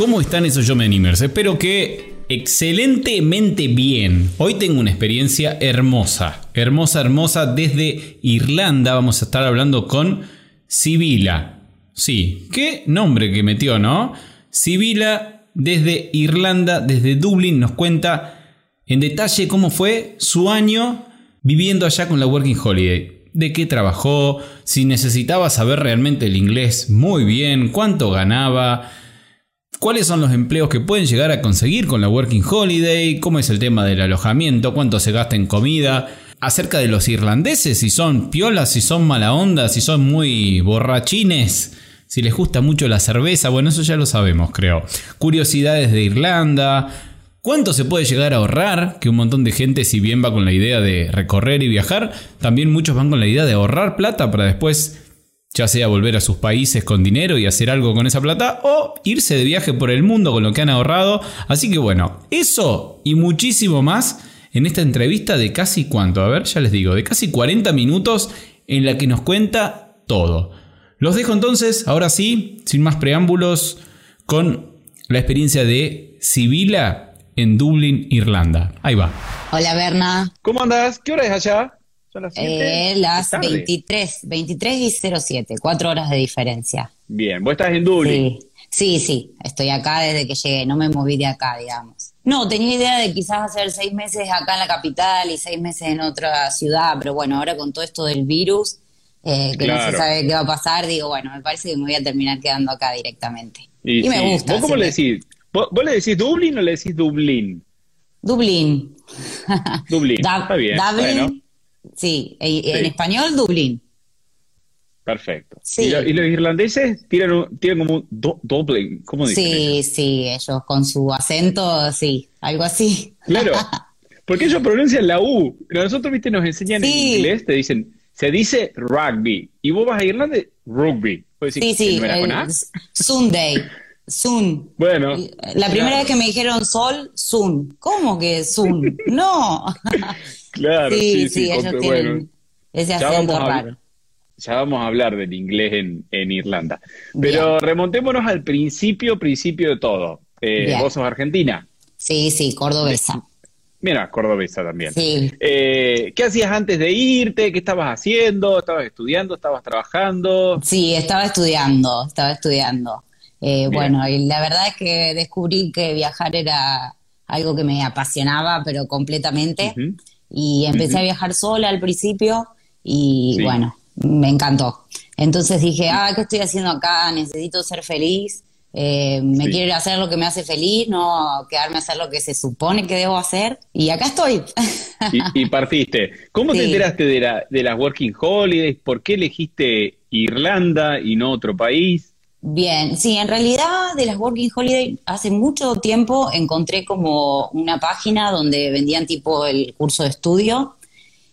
¿Cómo están esos Yo Me Animers? Espero que excelentemente bien. Hoy tengo una experiencia hermosa, hermosa, hermosa desde Irlanda. Vamos a estar hablando con Sibila. Sí, qué nombre que metió, ¿no? Sibila desde Irlanda, desde Dublín, nos cuenta en detalle cómo fue su año viviendo allá con la Working Holiday. De qué trabajó, si necesitaba saber realmente el inglés muy bien, cuánto ganaba, cuáles son los empleos que pueden llegar a conseguir con la Working Holiday, cómo es el tema del alojamiento, cuánto se gasta en comida, acerca de los irlandeses, si son piolas, si son mala onda, si son muy borrachines, si les gusta mucho la cerveza, bueno, eso ya lo sabemos, creo. Curiosidades de Irlanda, cuánto se puede llegar a ahorrar, que un montón de gente si bien va con la idea de recorrer y viajar, también muchos van con la idea de ahorrar plata para después ya sea volver a sus países con dinero y hacer algo con esa plata o irse de viaje por el mundo con lo que han ahorrado. Así que bueno, eso y muchísimo más en esta entrevista de casi cuánto, a ver, ya les digo, de casi 40 minutos en la que nos cuenta todo. Los dejo entonces, ahora sí, sin más preámbulos, con la experiencia de Sibila en Dublín, Irlanda. Ahí va. Hola Berna. ¿Cómo andas? ¿Qué hora es allá? Son las, eh, las 23, 23 y 07, cuatro horas de diferencia. Bien, vos estás en Dublín. Sí. sí, estoy acá desde que llegué, no me moví de acá, digamos. No, tenía idea de quizás hacer seis meses acá en la capital y seis meses en otra ciudad, pero bueno, ahora con todo esto del virus, eh, que no se sabe qué va a pasar, digo, bueno, me parece que me voy a terminar quedando acá directamente. Y, me gusta. ¿Vos cómo le decís? ¿Vos, le decís Dublín o le decís Dublín? Dublín. Dublín, está bien. Dublín. Sí, en español Dublín. Perfecto. ¿Y, los irlandeses tienen, como un Dublín? ¿Cómo dicen? Sí, sí, ellos con su acento, sí, algo así. Claro, porque ellos pronuncian la U. Nosotros, viste, nos enseñan en inglés, te dicen, se dice rugby. Y vos vas a Irlanda, rugby. sí, sí, Sunday. Sun. Bueno. La primera vez que me dijeron sol, Sun. ¿Cómo que Sun? no. Claro, sí, sí, ellos tienen ese acento raro. Ya vamos a hablar del inglés en, en Irlanda. Pero remontémonos al principio, principio de todo. Eh, vos sos argentina. Sí, sí, cordobesa. Mira, cordobesa también. Sí. Eh, ¿Qué hacías antes de irte? ¿Qué estabas haciendo? ¿Estabas estudiando? ¿Estabas trabajando? Sí, estaba estudiando, estaba estudiando. Eh, bueno, y la verdad es que descubrí que viajar era algo que me apasionaba, pero completamente. Y empecé a viajar sola al principio y bueno, me encantó. Entonces dije, ah, ¿qué estoy haciendo acá? Necesito ser feliz. Eh, me quiero ir a hacer lo que me hace feliz, no quedarme a hacer lo que se supone que debo hacer. Y acá estoy. Y, partiste. ¿Cómo te enteraste de, la, de las Working Holidays? ¿Por qué elegiste Irlanda y no otro país? Bien, sí, en realidad de las Working Holiday hace mucho tiempo encontré como una página donde vendían tipo el curso de estudio.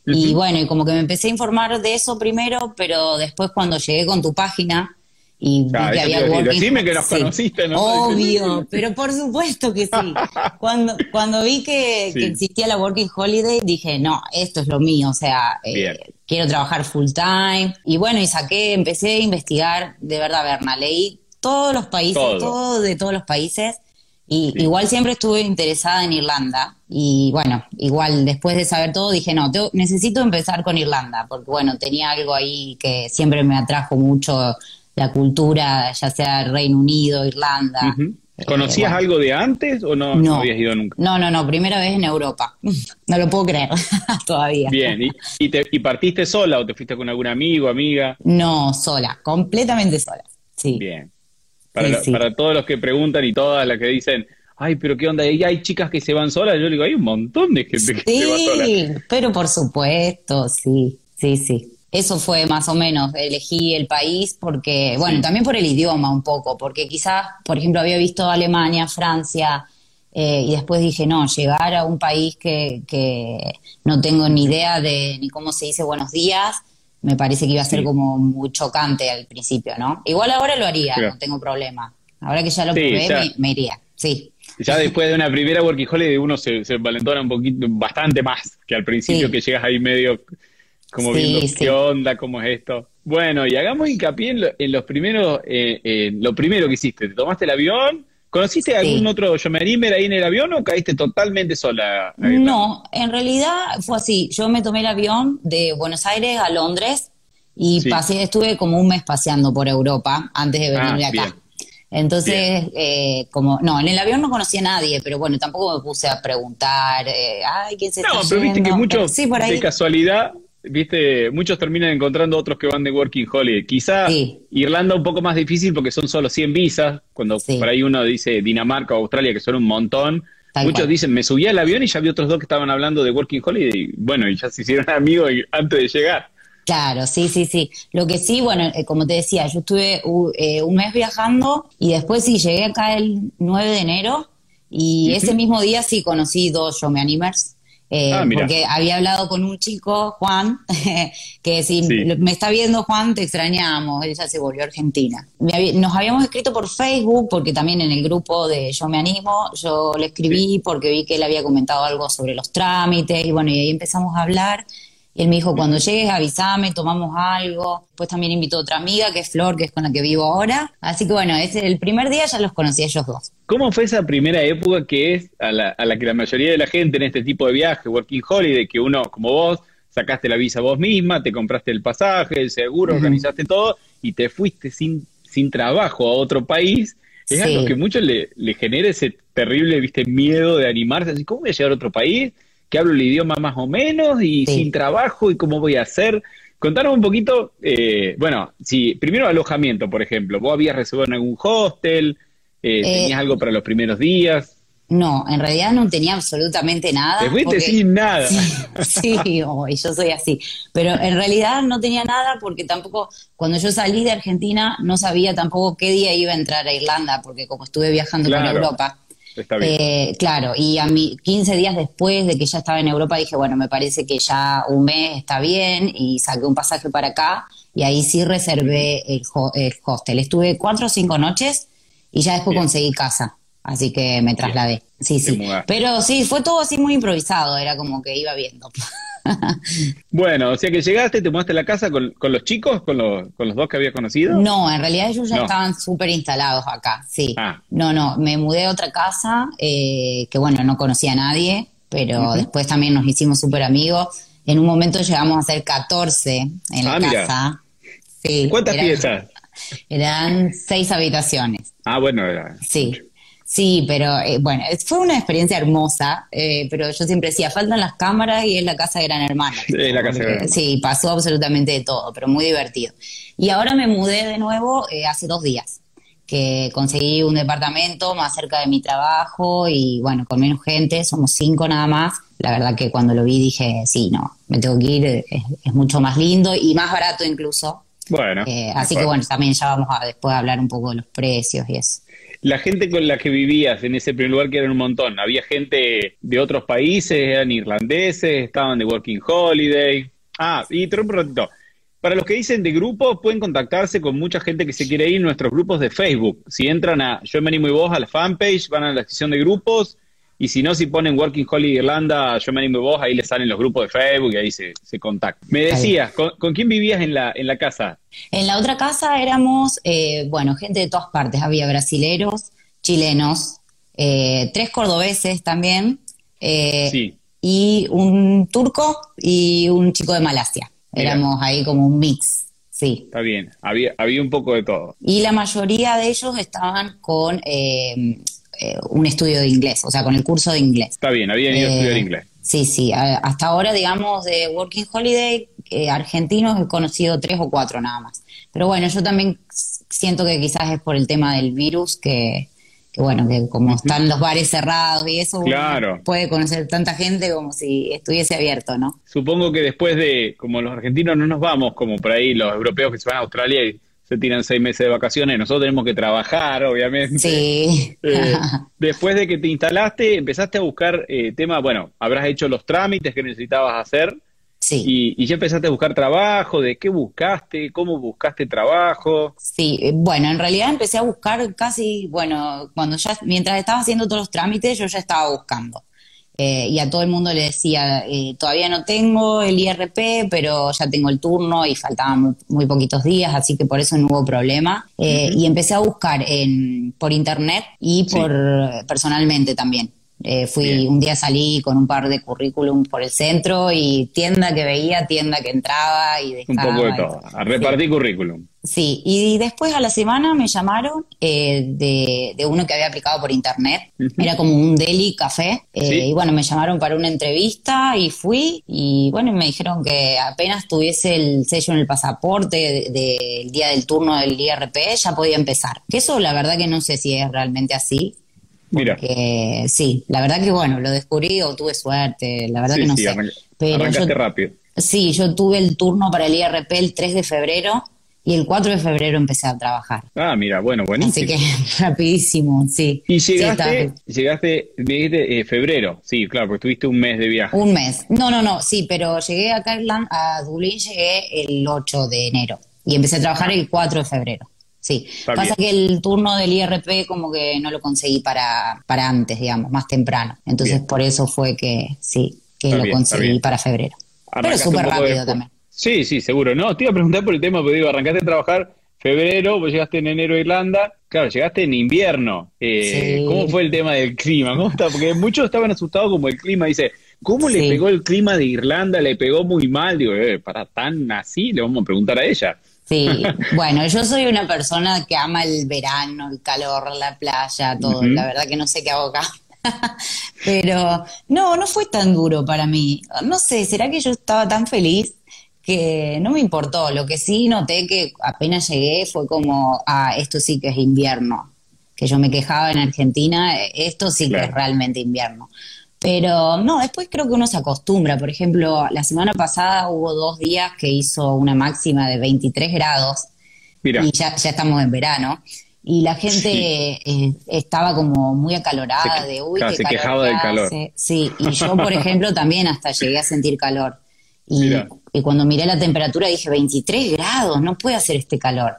Y bueno, y como que me empecé a informar de eso primero, pero después cuando llegué con tu página y había working Dime que nos conociste, ¿no? Obvio, pero por supuesto que sí. Cuando, cuando vi que, existía la Working Holiday, dije, no, esto es lo mío, o sea, eh, quiero trabajar full time. Y bueno, y saqué, empecé a investigar, de verdad, Berna, leí todos los países, todo, de todos los países. Y igual siempre estuve interesada en Irlanda. Y bueno, igual después de saber todo dije, no, necesito empezar con Irlanda, porque bueno, tenía algo ahí que siempre me atrajo mucho la cultura, ya sea Reino Unido, Irlanda. Eh, ¿Conocías algo de antes o no, no, habías ido nunca? No, no, no, primera vez en Europa. No lo puedo creer todavía. Bien, ¿Y, te, ¿y partiste sola o te fuiste con algún amigo, amiga? No, sola, completamente sola. Sí. Bien. Para, para todos los que preguntan y todas las que dicen, ay, pero qué onda, ¿y hay chicas que se van solas? Yo digo, hay un montón de gente que se va sola. Sí, pero por supuesto, sí, sí, sí. Eso fue más o menos, elegí el país porque, bueno, también por el idioma un poco, porque quizás, por ejemplo, había visto Alemania, Francia, Eh, y después dije, no, llegar a un país que, que no tengo ni idea de ni cómo se dice buenos días, me parece que iba a ser como muy chocante al principio, ¿no? Igual ahora lo haría, no tengo problema. Ahora que ya lo probé, Me, iría, sí. Ya después de una primera Working Holiday uno se, se valentona un poquito, bastante más que al principio que llegas ahí medio como viendo qué onda, cómo es esto. Bueno, y hagamos hincapié en, los primeros, eh, lo primero que hiciste. ¿Te tomaste el avión? ¿Conociste algún otro Yomerimer ahí en el avión o caíste totalmente sola? No, en realidad fue así. Yo me tomé el avión de Buenos Aires a Londres y pasé, estuve como un mes paseando por Europa antes de venir ah, acá. Entonces, eh, como, no, en el avión no conocía a nadie, pero bueno, tampoco me puse a preguntar, eh, ay, ¿quién se no, pero viste que muchos, de casualidad, viste, muchos terminan encontrando otros que van de Working Holiday. Quizá Irlanda un poco más difícil porque son solo 100 visas, cuando por ahí uno dice Dinamarca o Australia, que son un montón. muchos dicen, me subí al avión y ya vi otros dos que estaban hablando de Working Holiday. Y bueno, y ya se hicieron amigos antes de llegar. Claro, sí, sí, sí. Lo que sí, bueno, eh, como te decía, yo estuve eh, un mes viajando y después sí llegué acá el 9 de enero y ese mismo día sí conocí dos Show Me Animers eh, ah, porque había hablado con un chico, Juan, que si me está viendo Juan, te extrañamos, ella se volvió a Argentina. Nos habíamos escrito por Facebook, porque también en el grupo de Yo me animo, yo le escribí porque vi que él había comentado algo sobre los trámites, y bueno, y ahí empezamos a hablar. Y él me dijo, cuando llegues avísame, tomamos algo. Después también invitó a otra amiga, que es Flor, que es con la que vivo ahora. Así que bueno, ese, el primer día ya los conocí a ellos dos. ¿Cómo fue esa primera época que es a la, a la que la mayoría de la gente en este tipo de viaje, Working Holiday, que uno como vos sacaste la visa vos misma, te compraste el pasaje, el seguro, organizaste todo y te fuiste sin, sin trabajo a otro país? Es algo que mucho le, le genera ese terrible viste miedo de animarse, así, ¿cómo voy a llegar a otro país? Que hablo el idioma más o menos y sin trabajo y cómo voy a hacer. Contanos un poquito, eh, bueno, si primero alojamiento, por ejemplo, ¿vos habías reservado en algún hostel? Eh, eh, ¿Tenías algo para los primeros días? No, en realidad no tenía absolutamente nada. Te fuiste sin nada. Sí, y yo soy así. Pero en realidad no tenía nada porque tampoco, cuando yo salí de Argentina, no sabía tampoco qué día iba a entrar a Irlanda, porque como estuve viajando por Europa, eh, claro, y a mí 15 días después de que ya estaba en Europa dije, bueno, me parece que ya un mes está bien y saqué un pasaje para acá y ahí sí reservé el, hostel. Estuve cuatro o cinco noches y ya después conseguí casa, así que me trasladé. Sí, sí. Pero sí, fue todo así muy improvisado, era como que iba viendo. bueno, o sea que llegaste, te mudaste a la casa con, los chicos, con los, con los dos que había conocido. No, en realidad ellos ya estaban súper instalados acá, sí. Ah. No, no, me mudé a otra casa, eh, que bueno, no conocía a nadie, pero después también nos hicimos súper amigos. En un momento llegamos a ser 14 en la ah, casa. ¿Cuántas piezas? Eran seis habitaciones. Ah, bueno, era. Sí. Sí, pero eh, bueno, fue una experiencia hermosa, eh, pero yo siempre decía, faltan las cámaras y es la casa de Gran Hermano. Sí, la casa de Gran Sí, pasó absolutamente de todo, pero muy divertido. Y ahora me mudé de nuevo eh, hace dos días, que conseguí un departamento más cerca de mi trabajo y bueno, con menos gente, somos cinco nada más. La verdad que cuando lo vi dije, sí, no, me tengo que ir, es, mucho más lindo y más barato incluso. Bueno. así que bueno, también ya vamos a después a hablar un poco de los precios y eso la gente con la que vivías en ese primer lugar, que eran un montón, había gente de otros países, eran irlandeses, estaban de Working Holiday. Ah, y un ratito. Para los que dicen de grupos, pueden contactarse con mucha gente que se quiere ir en nuestros grupos de Facebook. Si entran a Yo me animo y vos a la fanpage, van a la sección de grupos y si no, si ponen Working Holiday Irlanda, yo me animo vos, ahí les salen los grupos de Facebook y ahí se, se contactan. Me decías, ¿con, quién vivías en la, en la casa? En la otra casa éramos, eh, bueno, gente de todas partes. Había brasileros, chilenos, eh, tres cordobeses también, eh, y un turco y un chico de Malasia. Éramos ahí como un mix. Sí. Está bien, había, había un poco de todo. Y la mayoría de ellos estaban con eh, un estudio de inglés, o sea, con el curso de inglés. Está bien, había ido a estudiar eh, inglés. Sí, sí, hasta ahora, digamos, de Working Holiday, eh, argentinos he conocido tres o cuatro nada más. Pero bueno, yo también siento que quizás es por el tema del virus que, bueno, que como están los bares cerrados y eso, puede conocer tanta gente como si estuviese abierto, ¿no? Supongo que después de, como los argentinos no nos vamos como por ahí los europeos que se van a Australia y se tiran seis meses de vacaciones, nosotros tenemos que trabajar, obviamente. Sí. Eh, después de que te instalaste, empezaste a buscar eh, temas, bueno, habrás hecho los trámites que necesitabas hacer. Sí. Y, ya empezaste a buscar trabajo, ¿de qué buscaste? ¿Cómo buscaste trabajo? Sí, eh, bueno, en realidad empecé a buscar casi, bueno, cuando ya, mientras estaba haciendo todos los trámites, yo ya estaba buscando. Eh, y a todo el mundo le decía, eh, todavía no tengo el IRP, pero ya tengo el turno y faltaban muy, poquitos días, así que por eso no hubo problema. Eh, y empecé a buscar en, por internet y por personalmente también. Eh, fui, un día salí con un par de currículum por el centro y tienda que veía, tienda que entraba y dejaba. Un poco de todo, a repartir currículum. Sí, y después a la semana me llamaron eh, de, uno que había aplicado por internet, era como un deli café, eh, y bueno, me llamaron para una entrevista y fui, y bueno, me dijeron que apenas tuviese el sello en el pasaporte del día del turno del IRP, ya podía empezar. Que eso la verdad que no sé si es realmente así, Mira. sí, la verdad que bueno, lo descubrí o tuve suerte, la verdad que no sé. pero arrancaste rápido. Sí, yo tuve el turno para el IRP el 3 de febrero y el 4 de febrero empecé a trabajar. Ah, mira, bueno, buenísimo. Así que rapidísimo, sí. Y llegaste, llegaste, me eh, febrero, sí, claro, porque tuviste un mes de viaje. Un mes. No, no, no, sí, pero llegué a Irlanda, a Dublín, llegué el 8 de enero y empecé a trabajar el 4 de febrero. Sí, pasa que el turno del IRP como que no lo conseguí para, para antes, digamos, más temprano. Entonces por eso fue que sí, que lo conseguí para febrero. Pero súper rápido también. Sí, sí, seguro. No, te iba a preguntar por el tema, porque digo, arrancaste a trabajar febrero, vos llegaste en enero a Irlanda, claro, llegaste en invierno. Eh, ¿Cómo fue el tema del clima? ¿Cómo está? Porque muchos estaban asustados como el clima, dice, ¿cómo le pegó el clima de Irlanda? ¿Le pegó muy mal? Digo, eh, para tan así, le vamos a preguntar a ella. Sí, bueno, yo soy una persona que ama el verano, el calor, la playa, todo. La verdad que no sé qué hago acá. Pero no, no fue tan duro para mí. No sé, ¿será que yo estaba tan feliz que no me importó? Lo que sí noté que apenas llegué fue como, ah, esto sí que es invierno. Que yo me quejaba en Argentina, esto sí que es realmente invierno. Pero no, después creo que uno se acostumbra. Por ejemplo, la semana pasada hubo dos días que hizo una máxima de 23 grados y ya, ya estamos en verano. Y la gente eh, estaba como muy acalorada de uy, se quejaba del calor. Sí, y yo, por ejemplo, también hasta llegué a sentir calor. Y, y, cuando miré la temperatura dije 23 grados, no puede hacer este calor.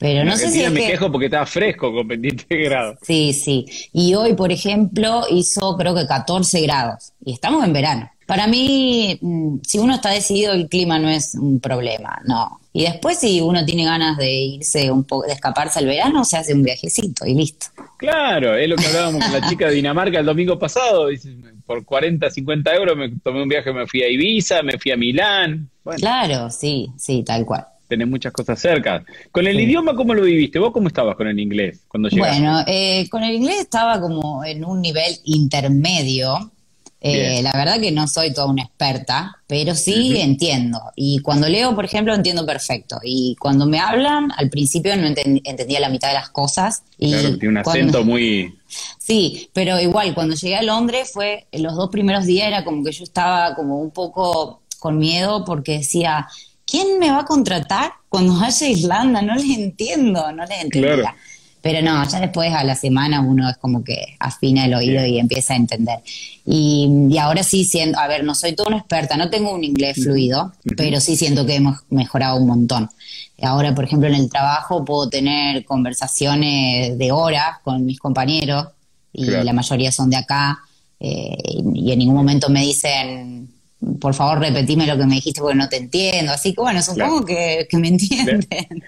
Pero no sé si me quejo porque estaba fresco con 23 grados. Sí, sí. Y hoy, por ejemplo, hizo creo que 14 grados y estamos en verano. Para mí, mm, si uno está decidido, el clima no es un problema, no. Y después, si uno tiene ganas de irse un poco, de escaparse al verano, se hace un viajecito y listo. Claro, es lo que hablábamos con la chica de Dinamarca el domingo pasado. por 40, 50 euros me tomé un viaje, me fui a Ibiza, me fui a Milán. Claro, sí, sí, tal cual tenés muchas cosas cerca. ¿Con el idioma cómo lo viviste? ¿Vos cómo estabas con el inglés cuando llegaste? Bueno, eh, con el inglés estaba como en un nivel intermedio. Eh, la verdad que no soy toda una experta, pero sí entiendo. Y cuando leo, por ejemplo, entiendo perfecto. Y cuando me hablan, al principio no entendía la mitad de las cosas. Y claro, tiene un acento muy... Sí, pero igual, cuando llegué a Londres fue, los dos primeros días era como que yo estaba como un poco con miedo porque decía, ¿quién me va a contratar cuando vaya a Irlanda? No les entiendo, no les entiendo. Pero no, ya después a la semana uno es como que afina el oído y empieza a entender. Y, ahora sí siento, a ver, no soy toda una experta, no tengo un inglés fluido, pero sí siento que hemos mejorado un montón. Ahora, por ejemplo, en el trabajo puedo tener conversaciones de horas con mis compañeros y la mayoría son de acá. Eh, y en ningún momento me dicen, por favor repetime lo que me dijiste porque no te entiendo. Así que bueno, supongo que, me entienden.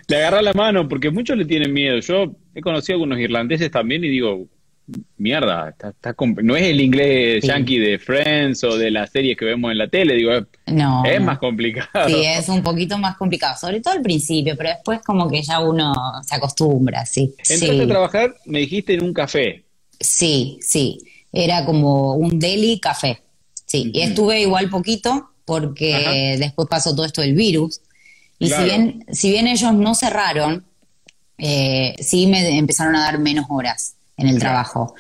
Le, agarra la mano porque muchos le tienen miedo. Yo he conocido a algunos irlandeses también y digo, mierda, está, no es el inglés yankee de Friends o de las series que vemos en la tele, digo, no, es más complicado. Sí, es un poquito más complicado, sobre todo al principio, pero después como que ya uno se acostumbra, sí. Entraste a trabajar, me dijiste, en un café. Sí, sí, era como un deli café. Sí, y estuve igual poquito porque después pasó todo esto del virus. Y si, bien, si bien ellos no cerraron, eh, sí me empezaron a dar menos horas en el trabajo.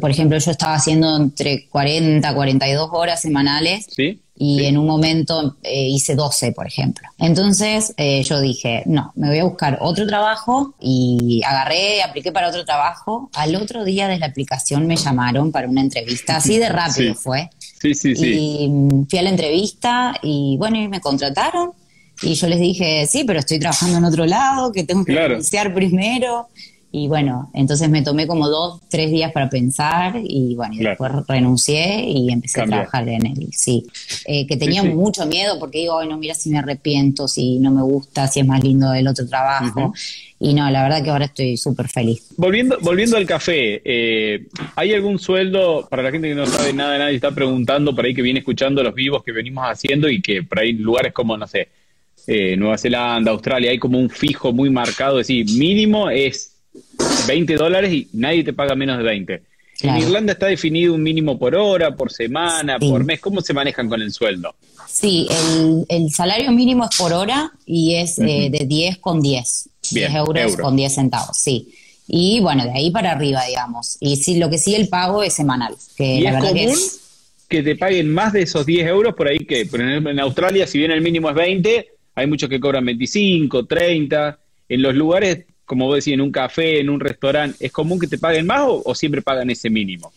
por ejemplo, yo estaba haciendo entre 40, 42 horas semanales. Sí. Y en un momento eh, hice 12, por ejemplo. Entonces eh, yo dije, no, me voy a buscar otro trabajo y agarré, apliqué para otro trabajo. Al otro día de la aplicación me llamaron para una entrevista, así de rápido fue. Sí, sí, sí. Y mm, fui a la entrevista y bueno, y me contrataron. Y yo les dije, sí, pero estoy trabajando en otro lado, que tengo que iniciar primero. Y bueno, entonces me tomé como dos, tres días para pensar y bueno, y después renuncié y empecé a trabajar en él. Sí, eh, que tenía mucho miedo porque digo, Ay, no, mira si me arrepiento, si no me gusta, si es más lindo el otro trabajo. Y no, la verdad que ahora estoy súper feliz. Volviendo, volviendo al café, eh, ¿hay algún sueldo para la gente que no sabe nada, nadie está preguntando por ahí que viene escuchando los vivos que venimos haciendo y que por ahí lugares como, no sé, eh, Nueva Zelanda, Australia, hay como un fijo muy marcado, es decir, mínimo es 20 dólares y nadie te paga menos de 20. En Irlanda está definido un mínimo por hora, por semana, por mes. ¿Cómo se manejan con el sueldo? Sí, el, salario mínimo es por hora y es eh, de 10 con 10. 10 euros con 10 centavos, sí. Y bueno, de ahí para arriba, digamos. Y sí, lo que sí el pago es semanal. Que ¿Y es común que, te paguen más de esos 10 euros por ahí que en Australia, si bien el mínimo es 20, hay muchos que cobran 25, 30. En los lugares como vos decís, en un café, en un restaurante, ¿es común que te paguen más o, siempre pagan ese mínimo?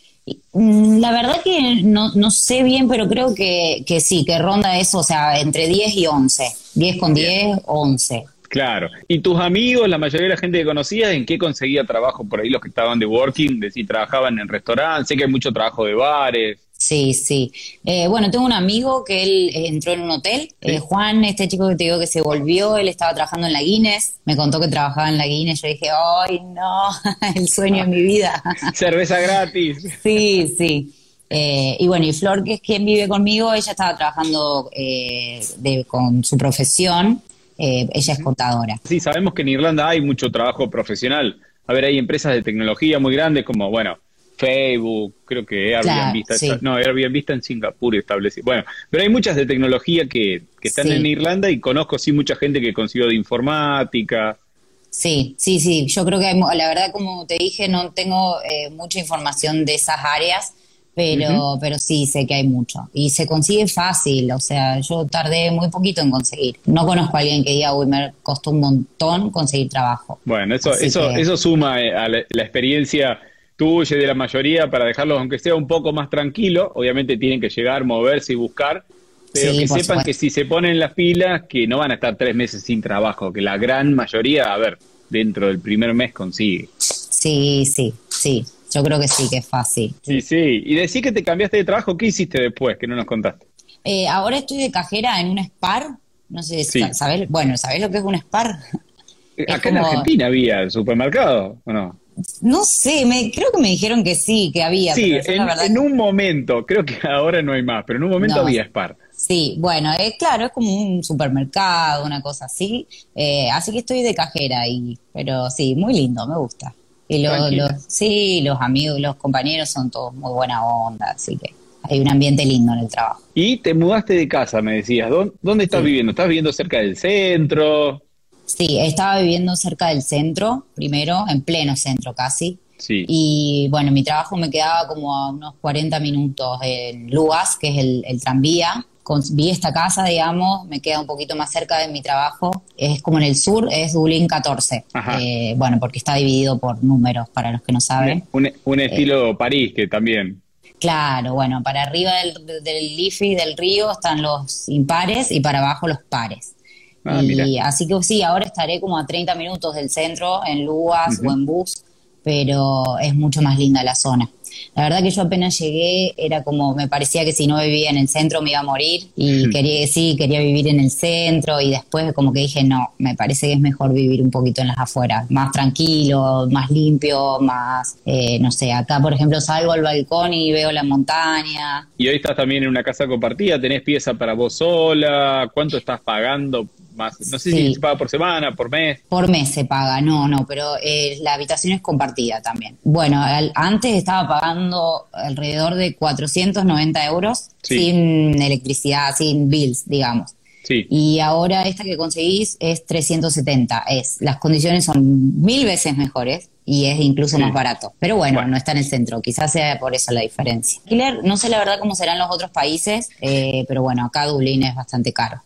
Mm, la verdad que no, no sé bien, pero creo que, que, sí, que ronda eso, o sea, entre 10 y 11. 10 con 10, 11. Claro. ¿Y tus amigos, la mayoría de la gente que conocías, en qué conseguía trabajo por ahí los que estaban de working? De si trabajaban en restaurantes, sé que hay mucho trabajo de bares. Sí, sí. Eh, bueno, tengo un amigo que él eh, entró en un hotel. Eh, Juan, este chico que te digo que se volvió, él estaba trabajando en la Guinness. Me contó que trabajaba en la Guinness. Yo dije, ¡ay, no! el sueño de mi vida. Cerveza gratis. sí, sí. y bueno, y Flor, que es quien vive conmigo, ella estaba trabajando con su profesión. ella es contadora. Sí, sabemos que en Irlanda hay mucho trabajo profesional. A ver, hay empresas de tecnología muy grandes como, bueno, Facebook, creo que Airbnb está, no, Airbnb está en Singapur establecido. Bueno, pero hay muchas de tecnología que, están en Irlanda y conozco sí mucha gente que consiguió de informática. Sí, sí, sí, yo creo que la verdad como te dije no tengo eh, mucha información de esas áreas, pero, pero sí sé que hay mucho y se consigue fácil, o sea, yo tardé muy poquito en conseguir. No conozco a alguien que diga, uy, me costó un montón conseguir trabajo. Bueno, eso, eso, eso suma eh, a la experiencia y de la mayoría para dejarlos, aunque sea un poco más tranquilo. Obviamente tienen que llegar, moverse y buscar, pero que sepan que si se ponen las pilas, que no van a estar tres meses sin trabajo, que la gran mayoría, a ver, dentro del primer mes consigue. Sí, sí, sí. Yo creo que sí, que es fácil. Sí, sí. Y decís que te cambiaste de trabajo, ¿qué hiciste después? Que no nos contaste. Eh, ahora estoy de cajera en un Spar. No sé, si ¿sabés? Bueno, ¿sabés lo que es un Spar? Acá en Argentina había supermercado, ¿o no? No sé, me, creo que me dijeron que sí, que había. Sí, en, un momento, creo que ahora no hay más, pero en un momento había Spar. Sí, bueno, es claro, es como un supermercado, una cosa así. Eh, así que estoy de cajera ahí, pero sí, muy lindo, me gusta. Y los, sí, los amigos, los compañeros son todos muy buena onda, así que hay un ambiente lindo en el trabajo. Y te mudaste de casa, me decías. ¿Dónde, estás viviendo? ¿Estás viviendo cerca del centro? Sí, estaba viviendo cerca del centro, primero, en pleno centro casi. Sí. Y bueno, mi trabajo me quedaba como a unos 40 minutos en Luas, que es el, tranvía. vi esta casa, digamos, me queda un poquito más cerca de mi trabajo. Es como en el sur, es Dublín 14. Eh, bueno, porque está dividido por números, para los que no saben. Un, estilo eh, París, que también. Claro, bueno, para arriba del, del Liffey, del río, están los impares y para abajo los pares. Ah, y así que sí, ahora estaré como a 30 minutos del centro, en Luas o en bus, pero es mucho más linda la zona. La verdad que yo apenas llegué era como, me parecía que si no vivía en el centro me iba a morir y quería, sí, quería vivir en el centro y después como que dije, no, me parece que es mejor vivir un poquito en las afueras, más tranquilo, más limpio, más, eh, no sé, acá por ejemplo salgo al balcón y veo la montaña. Y hoy estás también en una casa compartida, tenés pieza para vos sola, ¿cuánto estás pagando no sé si se paga por semana, por mes. Por mes se paga, no, no, pero eh, la habitación es compartida también. Bueno, antes estaba pagando alrededor de 490 euros sin electricidad, sin bills, digamos. Sí. Y ahora esta que conseguís es 370. Es, las condiciones son mil veces mejores, y es incluso más barato. Pero bueno, no está en el centro, quizás sea por eso la diferencia. no sé la verdad cómo serán los otros países, eh, pero bueno, acá Dublín es bastante caro.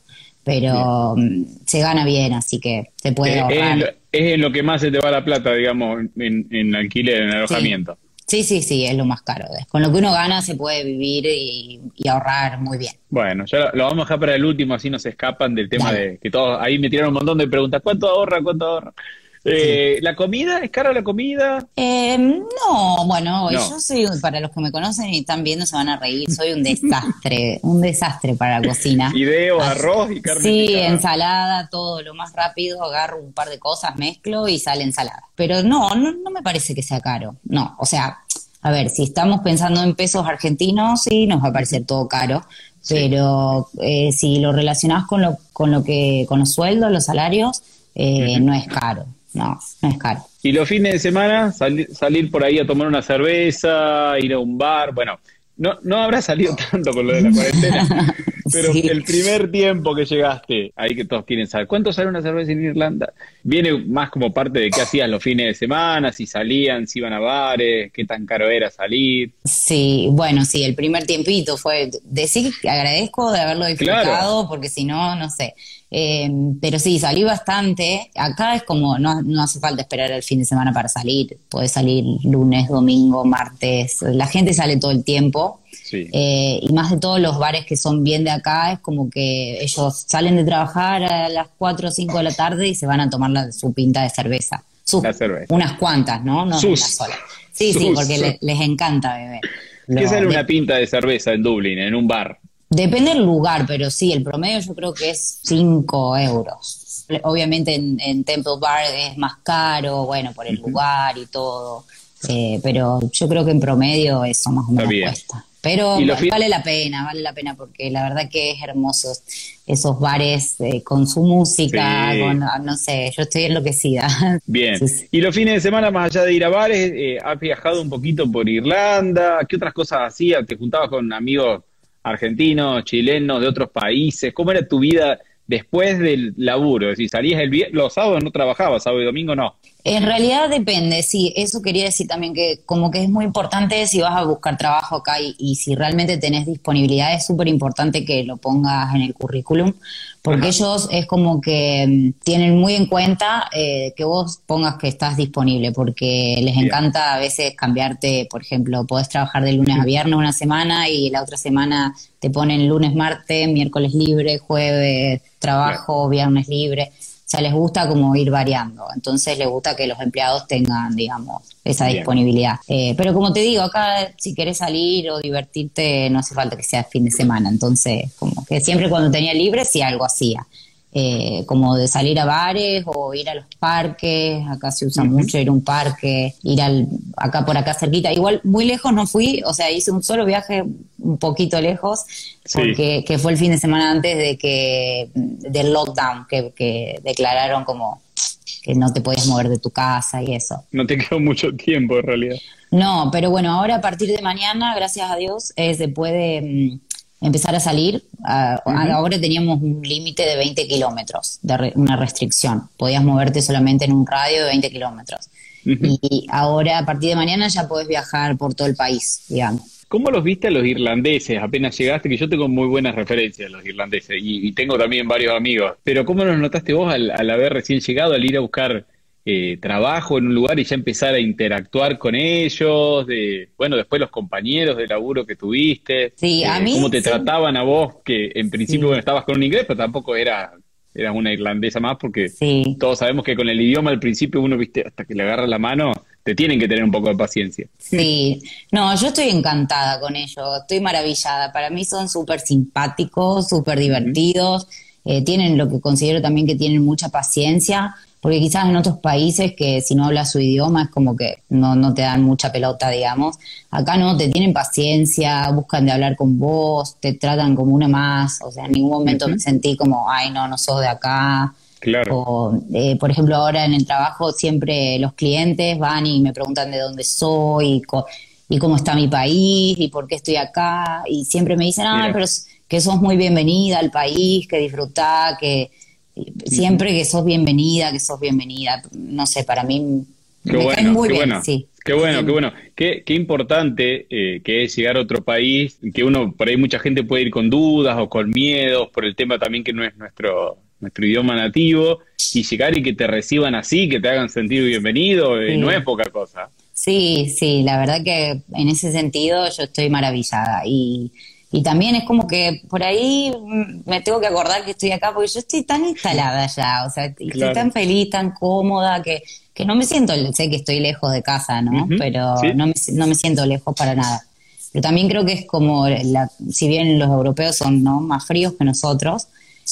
Pero mm, se gana bien, así que se puede eh, ahorrar. Es, en lo que más se te va la plata, digamos, en, alquiler, en alojamiento. Sí, sí, sí, es lo más caro. Con lo que uno gana se puede vivir y, ahorrar muy bien. Bueno, ya lo, vamos a dejar para el último, así no se escapan del tema de que todos ahí me tiraron un montón de preguntas. ¿Cuánto ahorra? ¿Cuánto ahorra? Eh, ¿La comida? ¿Es cara la comida? Eh, no, bueno, yo soy, para los que me conocen y están viendo, se van a reír, soy un desastre, un desastre para la cocina. Ideo, arroz y carne. Sí, ensalada, todo lo más rápido, agarro un par de cosas, mezclo y sale ensalada. Pero no, no, no me parece que sea caro, no, o sea, a ver, si estamos pensando en pesos argentinos, sí, nos va a parecer todo caro, pero eh, si lo relacionás con lo, con lo que, con los sueldos, los salarios, no es caro no, no es caro. Y los fines de semana, salir por ahí a tomar una cerveza, ir a un bar, bueno, no, no habrá salido tanto con lo de la cuarentena, pero el primer tiempo que llegaste, ahí que todos quieren saber, ¿cuánto sale una cerveza en Irlanda? Viene más como parte de qué hacías los fines de semana, si salían, si iban a bares, qué tan caro era salir. Sí, bueno, sí, el primer tiempito fue decir que agradezco de haberlo disfrutado, porque si no, no sé. Eh, pero sí, salí bastante. Acá es como, no, no hace falta esperar el fin de semana para salir. Puedes salir lunes, domingo, martes. La gente sale todo el tiempo. Eh, y más de todos los bares que son bien de acá, es como que ellos salen de trabajar a las 4 o 5 de la tarde y se van a tomar su pinta de cerveza. Unas cuantas, ¿no? No una sola. Sí, sí, porque les encanta beber. ¿Qué sale una pinta de cerveza en Dublín, en un bar? Depende del lugar, pero sí, el promedio yo creo que es 5 euros. Obviamente en, Temple Bar es más caro, bueno, por el lugar y todo. Eh, pero yo creo que en promedio eso más o menos cuesta. Pero vale la pena, vale la pena porque la verdad que es hermoso esos bares eh, con su música, con, ah, no sé, yo estoy enloquecida. Bien, y los fines de semana, más allá de ir a bares, eh, has viajado un poquito por Irlanda, ¿qué otras cosas hacías? ¿Te juntabas con amigos argentinos, chilenos, de otros países? ¿Cómo era tu vida después del laburo? Decir, salías el los sábados no trabajabas, sábado y domingo no. En realidad depende, sí, eso quería decir también que como que es muy importante si vas a buscar trabajo acá y, si realmente tenés disponibilidad, es súper importante que lo pongas en el currículum, porque ellos es como que mm, tienen muy en cuenta eh, que vos pongas que estás disponible, porque les encanta a veces cambiarte, por ejemplo, podés trabajar de lunes a viernes una semana y la otra semana te ponen lunes, martes, miércoles libre, jueves trabajo, viernes libre. O sea, les gusta como ir variando. Entonces les gusta que los empleados tengan, digamos, esa disponibilidad. Eh, pero como te digo, acá si querés salir o divertirte, no hace falta que sea fin de semana. Entonces, como que siempre cuando tenía libre, sí algo hacía. Eh, como de salir a bares o ir a los parques, acá se usa mucho ir a un parque, ir al, acá por acá cerquita, igual muy lejos no fui, o sea, hice un solo viaje un poquito lejos, porque que fue el fin de semana antes de que del lockdown, que, que declararon como que no te podías mover de tu casa y eso. No te quedó mucho tiempo en realidad. No, pero bueno, ahora a partir de mañana, gracias a Dios, eh, se puede mm, empezar a salir. Ahora teníamos un límite de 20 kilómetros, de una restricción. Podías moverte solamente en un radio de 20 kilómetros. Y ahora, a partir de mañana, ya puedes viajar por todo el país, digamos. ¿Cómo los viste a los irlandeses apenas llegaste? Que yo tengo muy buenas referencias a los irlandeses y, tengo también varios amigos. Pero ¿cómo los notaste vos al, al haber recién llegado, al ir a buscar eh, trabajo en un lugar y ya empezar a interactuar con ellos, de, bueno, después los compañeros de laburo que tuviste, sí, a eh, mí, cómo te trataban a vos, que en principio estabas con un inglés, pero tampoco era eras una irlandesa más, porque todos sabemos que con el idioma al principio uno, viste, hasta que le agarra la mano, te tienen que tener un poco de paciencia. Sí, no, yo estoy encantada con ellos, estoy maravillada. Para mí son súper simpáticos, súper divertidos, eh, tienen lo que considero también que tienen mucha paciencia porque quizás en otros países que si no hablas su idioma es como que no, no te dan mucha pelota, digamos. Acá no, te tienen paciencia, buscan de hablar con vos, te tratan como una más, o sea, en ningún momento me sentí como, ay, no, no sos de acá. Claro. O, eh, por ejemplo, ahora en el trabajo siempre los clientes van y me preguntan de dónde soy y, cómo está mi país y por qué estoy acá. Y siempre me dicen, ah, pero que sos muy bienvenida al país, que disfrutá, que siempre que sos bienvenida, que sos bienvenida. No sé, para mí Qué bueno, muy qué bien, bueno. Sí. Qué bueno, qué bueno. Qué, qué importante eh, que es llegar a otro país, que uno, por ahí mucha gente puede ir con dudas o con miedos por el tema también que no es nuestro, nuestro idioma nativo, y llegar y que te reciban así, que te hagan sentir bienvenido, eh, no es poca cosa. Sí, sí, la verdad que en ese sentido yo estoy maravillada y, y también es como que por ahí me tengo que acordar que estoy acá porque yo estoy tan instalada ya, o sea, estoy tan feliz, tan cómoda que, que no me siento, sé que estoy lejos de casa, ¿no? Pero no, me, no me siento lejos para nada. Pero también creo que es como, la, si bien los europeos son ¿no? más fríos que nosotros,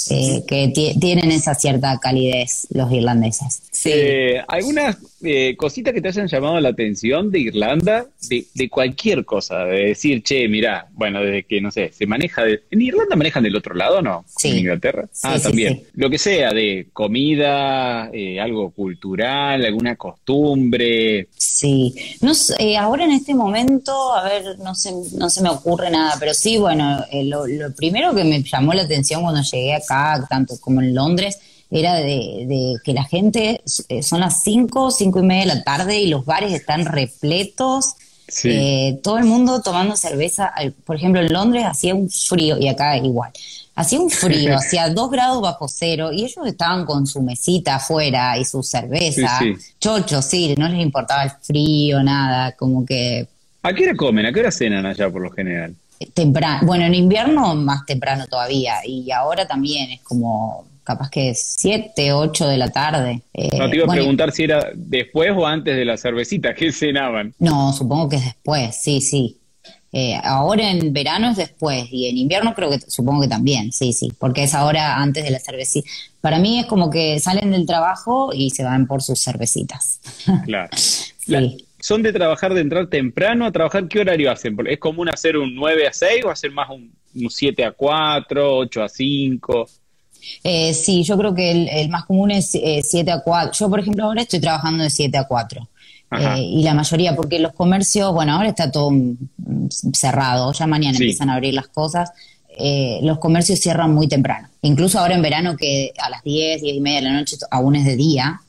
eh, que tienen esa cierta calidez los irlandeses. Sí. Eh, ¿Algunas eh, cositas que te hayan llamado la atención de Irlanda? De, cualquier cosa, de decir, che, mira, bueno, desde que, no sé, se maneja, ¿en Irlanda manejan del otro lado no? Sí. ¿En Inglaterra? ah, también. Lo que sea, de comida, algo cultural, alguna costumbre. Sí, no ahora en este momento, a ver, no se, no se me ocurre nada, pero sí, bueno, lo, lo primero que me llamó la atención cuando llegué a acá, tanto como en Londres, era de, que la gente, eh, son las 5, 5 y media de la tarde y los bares están repletos. Eh, todo el mundo tomando cerveza. Por ejemplo, en Londres hacía un frío, y acá igual. Hacía un frío, hacía 2 grados bajo cero, y ellos estaban con su mesita afuera y su cerveza. Chocho, sí, no les importaba el frío, nada, como que... ¿A qué hora comen? ¿A qué hora cenan allá por lo general? Temprano, bueno, en invierno más temprano todavía y ahora también es como capaz que 7, 8 de la tarde. Eh, no, te iba a preguntar si era después o antes de la cervecita, ¿qué cenaban? No, supongo que es después, sí, sí. Eh, ahora en verano es después y en invierno creo que supongo que también, sí, sí, porque es ahora antes de la cervecita. Para mí es como que salen del trabajo y se van por sus cervecitas. Claro. sí son de trabajar, de entrar temprano a trabajar, ¿qué horario hacen? ¿Es común hacer un 9 a 6 o hacer más un, 7 a 4, 8 a 5? Eh, sí, yo creo que el, más común es 7 eh, a 4. Yo, por ejemplo, ahora estoy trabajando de 7 a 4. Eh, y la mayoría, porque los comercios, bueno, ahora está todo cerrado, ya mañana empiezan a abrir las cosas. Eh, los comercios cierran muy temprano. Incluso ahora en verano, que a las 10, 10 y media de la noche aún es de día,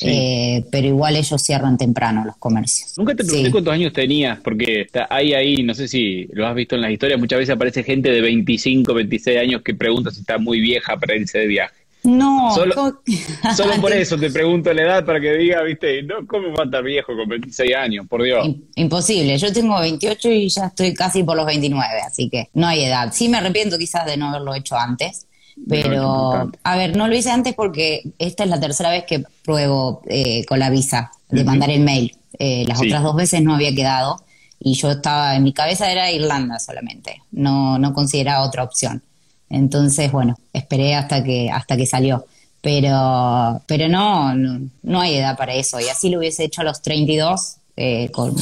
eh, pero igual ellos cierran temprano los comercios. Nunca te pregunté cuántos años tenías, porque hay ahí, no sé si lo has visto en las historias, muchas veces aparece gente de 25, 26 años que pregunta si está muy vieja para irse de viaje. No, solo, solo por eso te pregunto la edad para que diga, viste, no, ¿cómo va a estar viejo con 26 años? Por Dios. Imposible, yo tengo 28 y ya estoy casi por los 29, así que no hay edad. Sí me arrepiento quizás de no haberlo hecho antes, pero, a ver, no lo hice antes porque esta es la tercera vez que pruebo eh, con la visa de mandar el mail. Eh, las otras dos veces no había quedado y yo estaba, en mi cabeza era Irlanda solamente, no, no consideraba otra opción. Entonces, bueno, esperé hasta que, hasta que salió. Pero, pero no, no, hay edad para eso. Y así lo hubiese hecho a los 32, eh, con,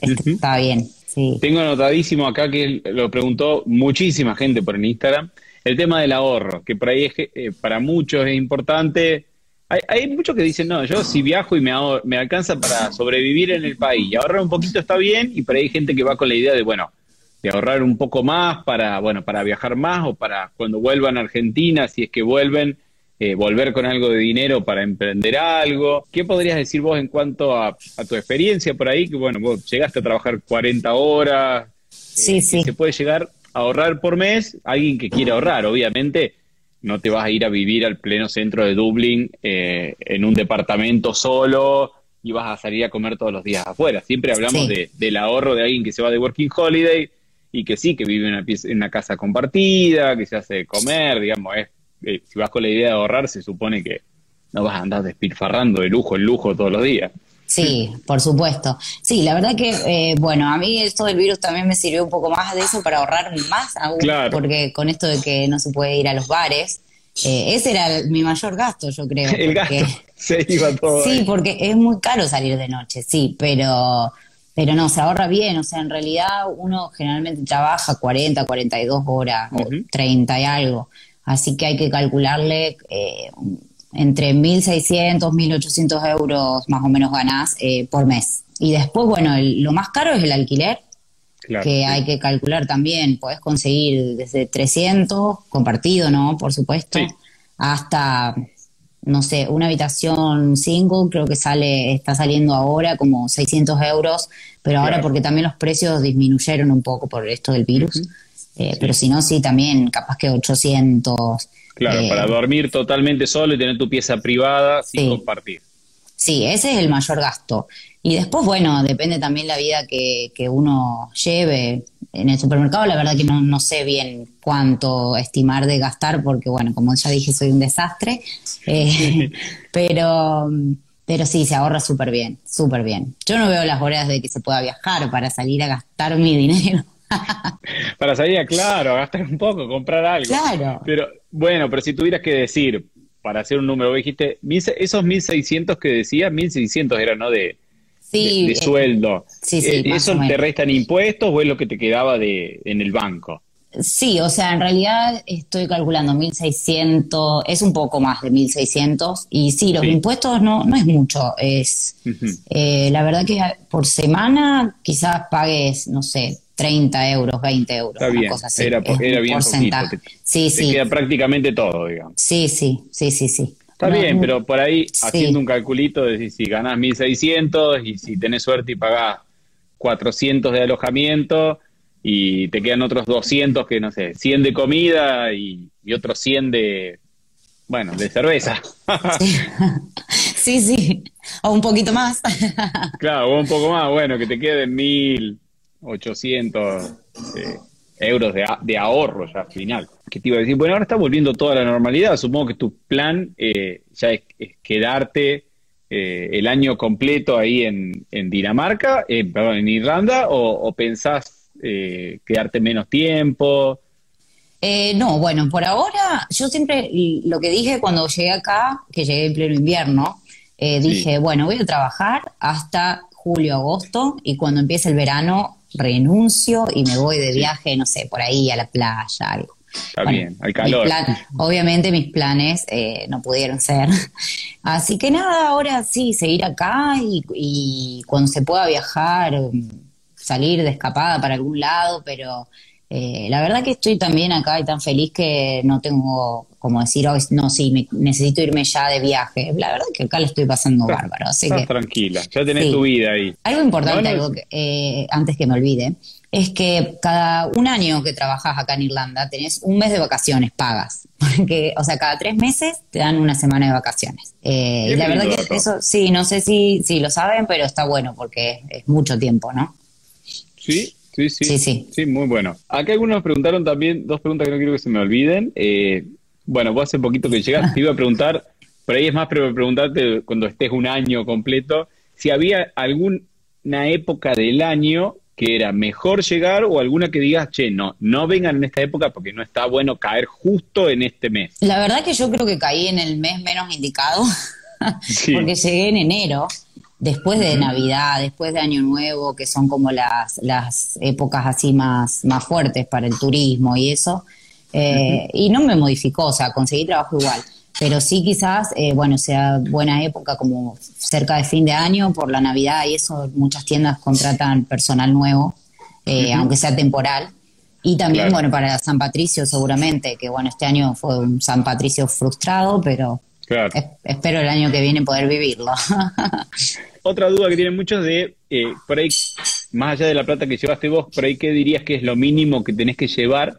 este, estaba bien. Sí. Tengo anotadísimo acá que lo preguntó muchísima gente por Instagram el tema del ahorro, que por ahí es, eh, para muchos es importante. Hay, muchos que dicen, no, yo si viajo y me, me alcanza para sobrevivir en el país y ahorrar un poquito está bien, y por ahí hay gente que va con la idea de, bueno, de ahorrar un poco más para, bueno, para viajar más o para cuando vuelvan a Argentina, si es que vuelven, eh, volver con algo de dinero para emprender algo. ¿Qué podrías decir vos en cuanto a, tu experiencia por ahí? Que bueno, vos llegaste a trabajar 40 horas. Sí, eh, sí. Se puede llegar ahorrar por mes, alguien que quiere ahorrar, obviamente no te vas a ir a vivir al pleno centro de Dublín eh, en un departamento solo y vas a salir a comer todos los días afuera. Siempre hablamos de, del ahorro de alguien que se va de Working Holiday y que sí, que vive en una, en una casa compartida, que se hace comer, digamos, es, eh, si vas con la idea de ahorrar, se supone que no vas a andar despilfarrando de lujo en lujo todos los días. Sí, por supuesto. Sí, la verdad que, eh, bueno, a mí esto del virus también me sirvió un poco más de eso para ahorrar más aún, porque con esto de que no se puede ir a los bares, eh, ese era mi mayor gasto, yo creo. El gasto se iba todo. Sí, porque es muy caro salir de noche, sí, pero, pero no, se ahorra bien, o sea, en realidad uno generalmente trabaja 40, 42 horas, o 30 y algo, así que hay que calcularle... Eh, entre 1.600, 1.800 euros más o menos ganás eh, por mes. Y después, bueno, lo más caro es el alquiler, que hay que calcular también. Podés conseguir desde 300, compartido, ¿no? Por supuesto, hasta no sé, una habitación single creo que sale, está saliendo ahora como 600 euros, pero ahora porque también los precios disminuyeron un poco por esto del virus. Eh, pero si no, sí, también capaz que 800. Claro, para eh, dormir totalmente solo y tener tu pieza privada sin compartir. Sí, ese es el mayor gasto. Y después, bueno, depende también la vida que, que uno lleve. En el supermercado, la verdad que no, no, sé bien cuánto estimar de gastar, porque, bueno, como ya dije, soy un desastre. Eh, pero, pero sí, se ahorra súper bien, súper bien. Yo no veo las horas de que se pueda viajar para salir a gastar mi dinero. Para salir, a, claro, a gastar un poco, comprar algo. Claro. Pero, bueno, pero si tuvieras que decir, para hacer un número, dijiste, esos 1.600 que decías, 1.600 eran, ¿no? De, de, eh, sueldo. Sí, sí, eh, ¿Eso te restan impuestos o es lo que te quedaba de, en el banco? Sí, o sea, en realidad estoy calculando 1.600, es un poco más de 1.600 y sí, los impuestos no, no es mucho, es eh, la verdad que por semana quizás pagues, no sé, 30 euros, 20 euros, Está una bien, cosa así. Era, era bien porcentaje. sí, sí. queda prácticamente todo, digamos. Sí, sí, sí, sí, sí. Está bien, pero por ahí haciendo un calculito de si ganás 1.600 y si tenés suerte y pagás 400 de alojamiento y te quedan otros 200 que no sé, 100 de comida y, otros 100 de, bueno, de cerveza. Sí. sí, o un poquito más. claro, o un poco más, bueno, que te queden 1.800 eh, euros de, de ahorro ya al final. Que te iba a decir, bueno, ahora está volviendo toda la normalidad, supongo que tu plan eh, ya es, quedarte eh, el año completo ahí en, Dinamarca, eh, perdón, en Irlanda, o, pensás quedarte menos tiempo. no, bueno, por ahora yo siempre lo que dije cuando llegué acá, que llegué en pleno invierno, dije, bueno, voy a trabajar hasta julio, agosto, y cuando empiece el verano renuncio y me voy de viaje, no sé, por ahí a la playa, algo. Está bien, hay calor. obviamente mis planes eh, no pudieron ser. Así que nada, ahora sí, seguir acá y, cuando se pueda viajar, salir de escapada para algún lado, pero eh, la verdad que estoy también acá y tan feliz que no tengo como decir, hoy no, sí, necesito irme ya de viaje. La verdad que acá le estoy pasando bárbaro. Así estás tranquila, ya tenés tu vida ahí. Algo importante, algo eh, antes que me olvide, es que cada un año que trabajas acá en Irlanda tenés un mes de vacaciones pagas. Porque, o sea, cada tres meses te dan una semana de vacaciones. Eh, y la verdad que eso, sí, no sé si, si lo saben, pero está bueno porque es, mucho tiempo, ¿no? Sí, Sí, sí, sí, sí. muy bueno. Acá algunos preguntaron también, dos preguntas que no quiero que se me olviden. Eh, bueno, vos hace poquito que llegaste, te iba a preguntar, por ahí es más pero preguntarte cuando estés un año completo, si había alguna época del año que era mejor llegar o alguna que digas, che, no, no vengan en esta época porque no está bueno caer justo en este mes. La verdad que yo creo que caí en el mes menos indicado, porque llegué en enero, después de Navidad, después de Año Nuevo, que son como las, las épocas así más, más fuertes para el turismo y eso, eh, y no me modificó, o sea, conseguí trabajo igual. Pero sí quizás, eh, bueno, sea buena época como cerca de fin de año por la Navidad y eso, muchas tiendas contratan personal nuevo, eh, aunque sea temporal. Y también, bueno, para San Patricio seguramente, que bueno, este año fue un San Patricio frustrado, pero espero el año que viene poder vivirlo. Otra duda que tienen muchos de, eh, por ahí, más allá de la plata que llevaste vos, por ahí, ¿qué dirías que es lo mínimo que tenés que llevar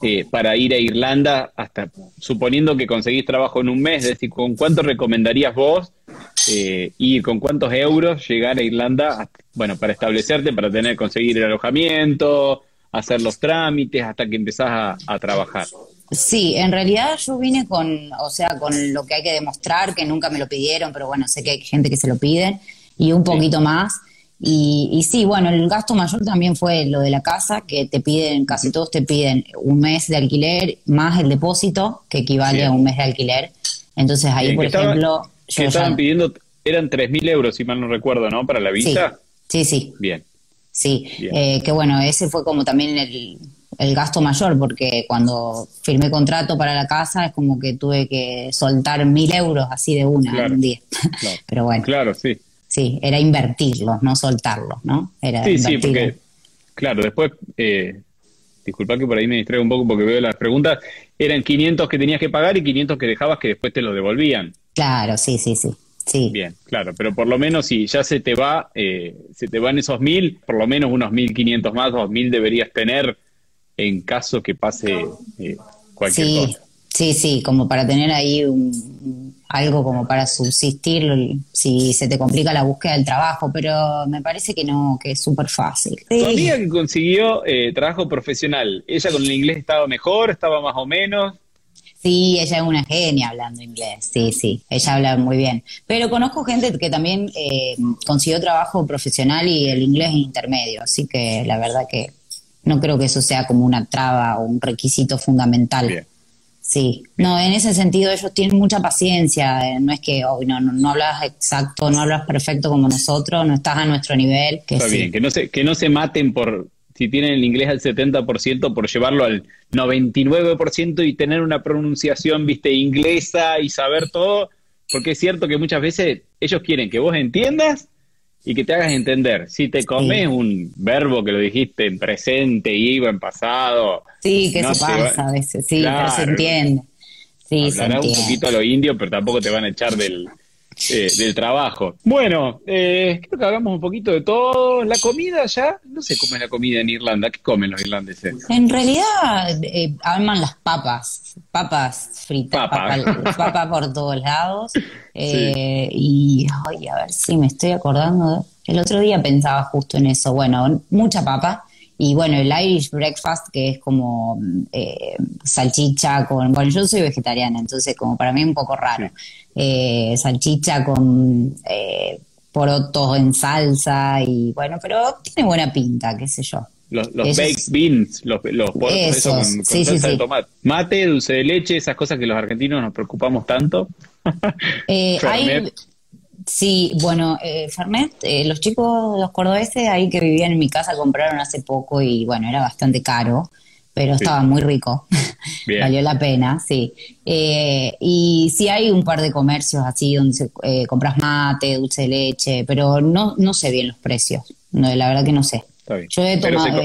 eh, para ir a Irlanda, hasta suponiendo que conseguís trabajo en un mes, es decir, ¿con cuánto recomendarías vos eh, y con cuántos euros llegar a Irlanda, bueno, para establecerte, para tener, conseguir el alojamiento, hacer los trámites, hasta que empezás a, trabajar? Sí, en realidad yo vine con, o sea, con lo que hay que demostrar, que nunca me lo pidieron, pero bueno, sé que hay gente que se lo pide, y un poquito más. Y, sí, bueno, el gasto mayor también fue lo de la casa, que te piden, casi todos te piden un mes de alquiler más el depósito, que equivale a un mes de alquiler. Entonces ahí, por ejemplo... que estaban pidiendo, eran 3.000 euros, si mal no recuerdo, ¿no? Para la visa. Sí, sí. Bien. Sí, eh, que bueno, ese fue como también el, el gasto mayor, porque cuando firmé contrato para la casa es como que tuve que soltar mil euros así de una en un día. Pero bueno. Claro, sí sí, era invertirlos, no soltarlos, ¿no? Era sí, sí, porque, claro, después, eh, disculpa que por ahí me distraigo un poco porque veo las preguntas, eran 500 que tenías que pagar y 500 que dejabas que después te los devolvían. Claro, sí, sí, sí. Sí. Bien, claro, pero por lo menos si ya se te va, eh, se te van esos mil, por lo menos unos mil quinientos más, dos mil deberías tener en caso que pase eh, cualquier sí, cosa. Sí, sí, como para tener ahí un, algo como para subsistir si se te complica la búsqueda del trabajo, pero me parece que no, que es súper fácil. Tu amiga que consiguió eh, trabajo profesional, ¿ella con el inglés estaba mejor, estaba más o menos? Sí, ella es una genia hablando inglés, sí, sí, ella habla muy bien. Pero conozco gente que también eh, consiguió trabajo profesional y el inglés es intermedio, así que la verdad que no creo que eso sea como una traba o un requisito fundamental. Sí, no, en ese sentido ellos tienen mucha paciencia, eh, no es que oh, no, no, hablas exacto, no hablas perfecto como nosotros, no estás a nuestro nivel. Que Está bien, que no, se, que no se maten por, si tienen el inglés al 70%, por llevarlo al 99% y tener una pronunciación, viste, inglesa y saber todo, porque es cierto que muchas veces ellos quieren que vos entiendas y que te hagas entender. Si te comes un verbo que lo dijiste en presente, iba, en pasado. Sí, que se pasa a veces, sí, pero se entiende. Sí, se entiende. un poquito a lo indio, pero tampoco te van a echar del, eh, del trabajo. Bueno, eh, creo que hagamos un poquito de todo. La comida ya, no sé cómo es la comida en Irlanda. ¿Qué comen los irlandeses? En realidad, eh, aman las papas, papas fritas, papas por todos lados. Eh, y, ay, a ver si me estoy acordando. El otro día pensaba justo en eso. Bueno, mucha papa. Y bueno, el Irish breakfast, que es como eh, salchicha con... Bueno, yo soy vegetariana, entonces como para mí es un poco raro. Eh, salchicha con eh, porotos en salsa y bueno, pero tiene buena pinta, qué sé yo. Los, baked beans, los, los porotos eso, con, salsa de tomate. Mate, dulce de leche, esas cosas que los argentinos nos preocupamos tanto. hay, Sí, bueno, eh, Fernet, eh, los chicos, los cordobeses ahí que vivían en mi casa compraron hace poco y bueno, era bastante caro, pero estaba muy rico, valió la pena, sí. Eh, y sí hay un par de comercios así donde eh, compras mate, dulce de leche, pero no, no sé bien los precios, no, la verdad que no sé. Yo he tomado,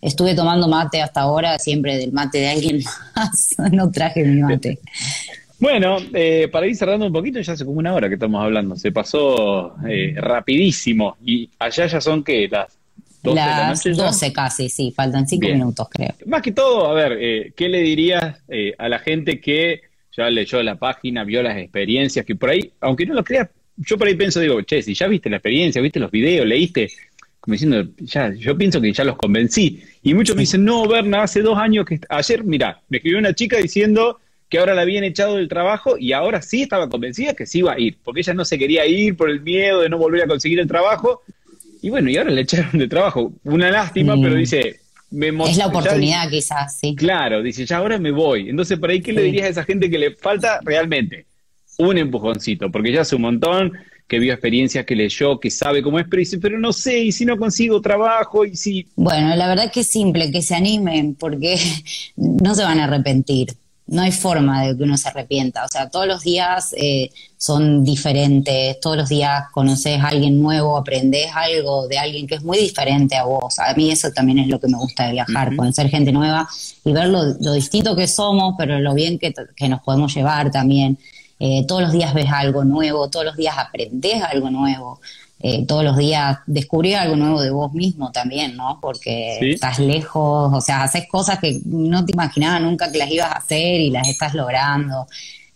estuve tomando mate hasta ahora, siempre del mate de alguien más, no traje mi mate. Bueno, eh, para ir cerrando un poquito, ya hace como una hora que estamos hablando, se pasó eh, rapidísimo. Y allá ya son que las 12 las de 12 casi, sí, faltan 5 minutos creo. Más que todo, a ver, eh, ¿qué le dirías a la gente que ya leyó la página, vio las experiencias, que por ahí, aunque no lo creas, yo por ahí pienso, digo, che, si ya viste la experiencia, viste los videos, leíste, como diciendo, ya, yo pienso que ya los convencí. Y muchos me dicen, no, Berna, hace dos años que, ayer, mira, me escribió una chica diciendo que ahora la habían echado del trabajo y ahora sí estaba convencida que sí iba a ir, porque ella no se quería ir por el miedo de no volver a conseguir el trabajo. Y bueno, y ahora le echaron de trabajo. Una lástima, pero dice, me Es la oportunidad quizás, sí. Claro, dice, ya ahora me voy. Entonces, ¿por ahí qué le dirías a esa gente que le falta realmente? Un empujoncito, porque ya hace un montón, que vio experiencias, que leyó, que sabe cómo es, pero dice, pero no sé, y si no consigo trabajo, y si... Bueno, la verdad que es simple, que se animen, porque no se van a arrepentir no hay forma de que uno se arrepienta. O sea, todos los días eh, son diferentes, todos los días conoces a alguien nuevo, aprendes algo de alguien que es muy diferente a vos. A mí eso también es lo que me gusta de viajar, conocer gente nueva y ver lo, distinto que somos, pero lo bien que, nos podemos llevar también. Eh, todos los días ves algo nuevo, todos los días aprendes algo nuevo. Eh, todos los días descubrir algo nuevo de vos mismo también, ¿no? Porque estás lejos, o sea, haces cosas que no te imaginabas nunca que las ibas a hacer y las estás logrando.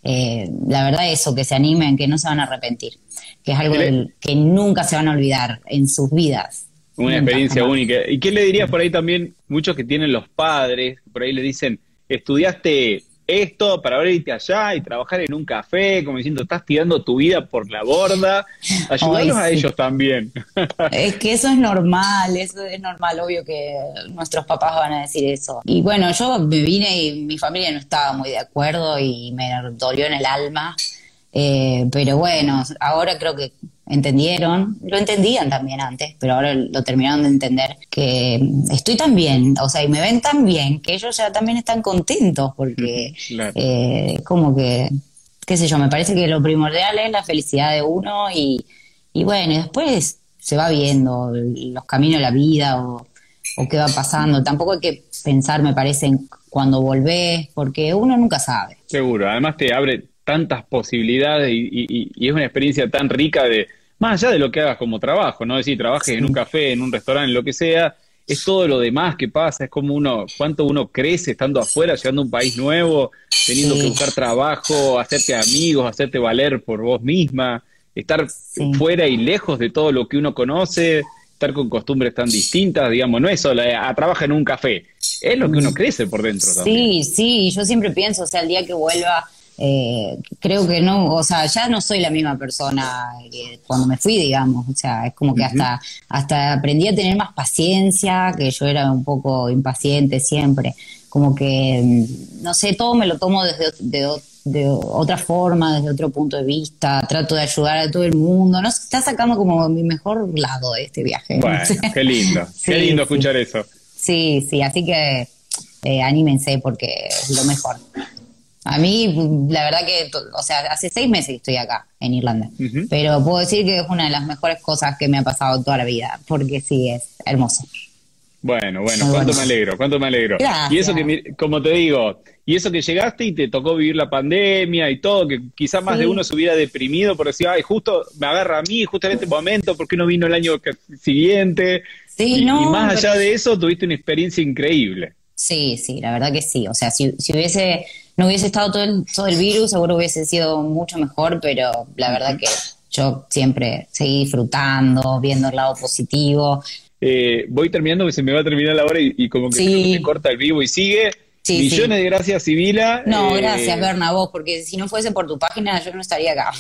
Eh, la verdad eso, que se animen, que no se van a arrepentir, que es algo que nunca se van a olvidar en sus vidas. Una experiencia única. ¿Y qué le dirías por ahí también, muchos que tienen los padres, por ahí le dicen, estudiaste esto para ahora irte allá y trabajar en un café, como diciendo, estás tirando tu vida por la borda. Ayúdanos a ellos también. Es que eso es normal, eso es normal, obvio que nuestros papás van a decir eso. Y bueno, yo me vine y mi familia no estaba muy de acuerdo y me dolió en el alma. Eh, pero bueno, ahora creo que entendieron, lo entendían también antes, pero ahora lo terminaron de entender que estoy tan bien, o sea, y me ven tan bien que ellos ya también están contentos porque eh, como que, qué sé yo, me parece que lo primordial es la felicidad de uno y, y bueno, después se va viendo los caminos de la vida o, o qué va pasando. Tampoco hay que pensar, me parece, en cuando volvés, porque uno nunca sabe. Seguro, además te abre tantas posibilidades y, es una experiencia tan rica de, más allá de lo que hagas como trabajo, ¿no? Es decir, trabajes en un café, en un restaurante, en lo que sea, es todo lo demás que pasa, es como uno, cuánto uno crece estando afuera, llegando a un país nuevo, teniendo que buscar trabajo, hacerte amigos, hacerte valer por vos misma, estar fuera y lejos de todo lo que uno conoce, estar con costumbres tan distintas, digamos, no es solo eh, a, trabajar en un café, es lo que uno crece por dentro también. Sí, sí, yo siempre pienso, o sea, el día que vuelva eh, creo que no, o sea, ya no soy la misma persona que cuando me fui, digamos, o sea, es como que hasta, hasta aprendí a tener más paciencia, que yo era un poco impaciente siempre, como que, mm, no sé, todo me lo tomo desde de, otra forma, desde otro punto de vista, trato de ayudar a todo el mundo, no está sacando como mi mejor lado de este viaje. Bueno, qué lindo, qué lindo escuchar eso. Sí, sí, así que eh, anímense porque es lo mejor. A mí, la verdad que, o sea, hace seis meses que estoy acá, en Irlanda, pero puedo decir que es una de las mejores cosas que me ha pasado toda la vida, porque sí, es hermoso. Bueno, bueno, cuánto me alegro, cuánto me alegro. Y eso que, como te digo, y eso que llegaste y te tocó vivir la pandemia y todo, que quizás más de uno se hubiera deprimido por decir, ay, justo me agarra a mí, justo en este momento, ¿por qué no vino el año siguiente? Sí, y, no, y más allá de eso, tuviste una experiencia increíble. Sí, sí, la verdad que sí. O sea, si, si hubiese no hubiese estado todo el, todo el virus, seguro hubiese sido mucho mejor, pero la verdad que yo siempre seguí disfrutando, viendo el lado positivo. Eh, voy terminando, que se me va a terminar la hora y, como que se corta el vivo y sigue. Millones de gracias, Sibila. No, eh, gracias, Berna, vos, porque si no fuese por tu página, yo no estaría acá.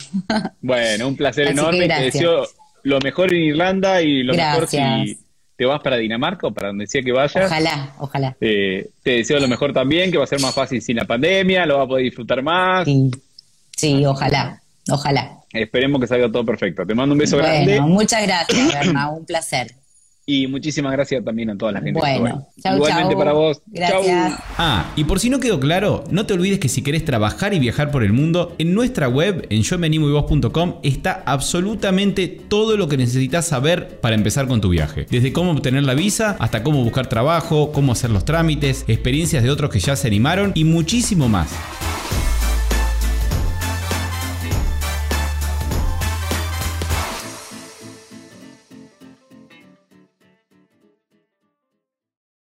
bueno, un placer enorme. Te deseo lo mejor en Irlanda y lo mejor si te vas para Dinamarca o para donde sea que vayas. Ojalá, ojalá. Eh, te deseo lo mejor también, que va a ser más fácil sin la pandemia, lo vas a poder disfrutar más. Sí, ojalá, ojalá. Esperemos que salga todo perfecto. Te mando un beso bueno, grande. Muchas gracias, Berna, un placer. Y muchísimas gracias también a toda la gente. Bueno, chau, igualmente para vos. Gracias. Ah, y por si no quedó claro, no te olvides que si querés trabajar y viajar por el mundo, en nuestra web, en yomenimoyvos.com, está absolutamente todo lo que necesitas saber para empezar con tu viaje. Desde cómo obtener la visa, hasta cómo buscar trabajo, cómo hacer los trámites, experiencias de otros que ya se animaron y muchísimo más.